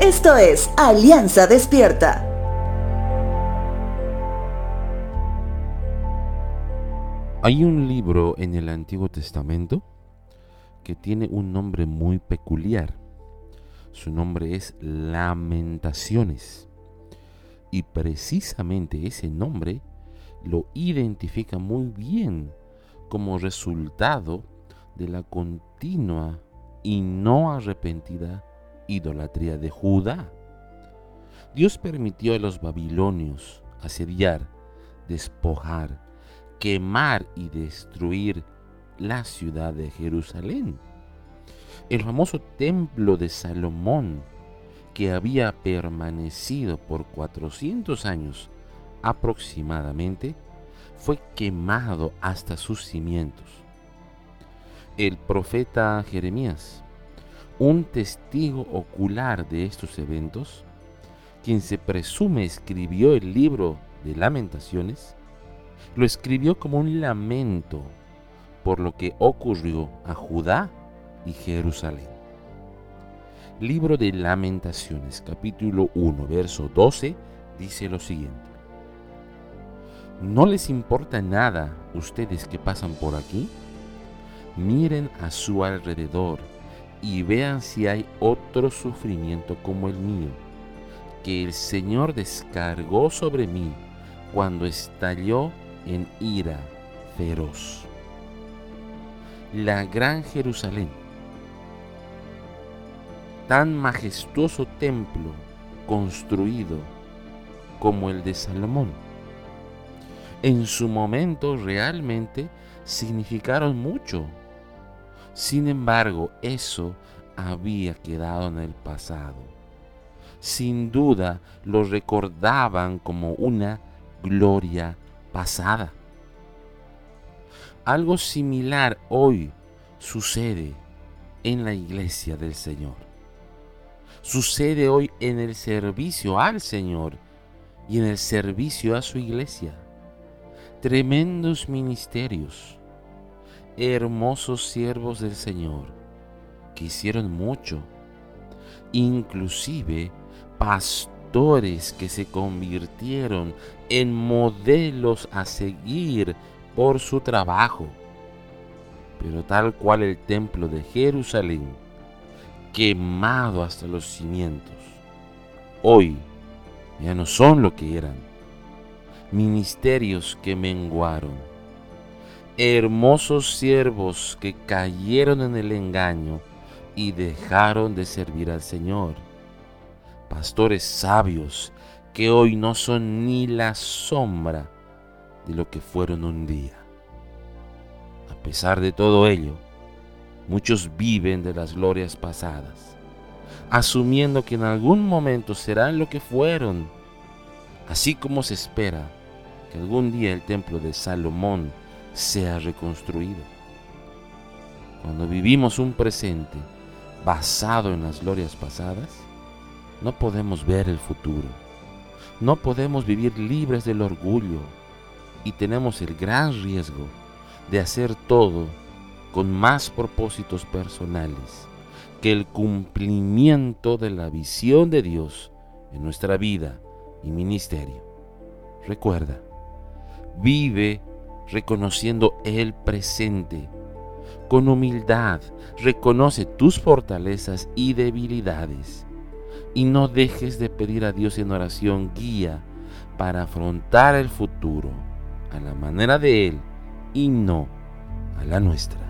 Esto es Alianza Despierta. Hay un libro en el Antiguo Testamento que tiene un nombre muy peculiar. Su nombre es Lamentaciones. Y precisamente ese nombre lo identifica muy bien como resultado de la continua y no arrepentida idolatría de Judá. Dios permitió a los babilonios asediar, despojar, quemar y destruir la ciudad de Jerusalén. El famoso templo de Salomón, que había permanecido por 400 años aproximadamente, fue quemado hasta sus cimientos. El profeta Jeremías un testigo ocular de estos eventos, quien se presume escribió el libro de lamentaciones, lo escribió como un lamento por lo que ocurrió a Judá y Jerusalén. Libro de lamentaciones, capítulo 1, verso 12, dice lo siguiente. ¿No les importa nada ustedes que pasan por aquí? Miren a su alrededor y vean si hay otro sufrimiento como el mío, que el Señor descargó sobre mí cuando estalló en ira feroz. La gran Jerusalén, tan majestuoso templo construido como el de Salomón, en su momento realmente significaron mucho sin embargo, eso había quedado en el pasado. Sin duda lo recordaban como una gloria pasada. Algo similar hoy sucede en la iglesia del Señor. Sucede hoy en el servicio al Señor y en el servicio a su iglesia. Tremendos ministerios hermosos siervos del Señor que hicieron mucho, inclusive pastores que se convirtieron en modelos a seguir por su trabajo. Pero tal cual el templo de Jerusalén, quemado hasta los cimientos, hoy ya no son lo que eran. Ministerios que menguaron hermosos siervos que cayeron en el engaño y dejaron de servir al Señor. Pastores sabios que hoy no son ni la sombra de lo que fueron un día. A pesar de todo ello, muchos viven de las glorias pasadas, asumiendo que en algún momento serán lo que fueron, así como se espera que algún día el templo de Salomón sea reconstruido. Cuando vivimos un presente basado en las glorias pasadas, no podemos ver el futuro. No podemos vivir libres del orgullo y tenemos el gran riesgo de hacer todo con más propósitos personales que el cumplimiento de la visión de Dios en nuestra vida y ministerio. Recuerda, vive reconociendo el presente. Con humildad, reconoce tus fortalezas y debilidades. Y no dejes de pedir a Dios en oración guía para afrontar el futuro a la manera de Él y no a la nuestra.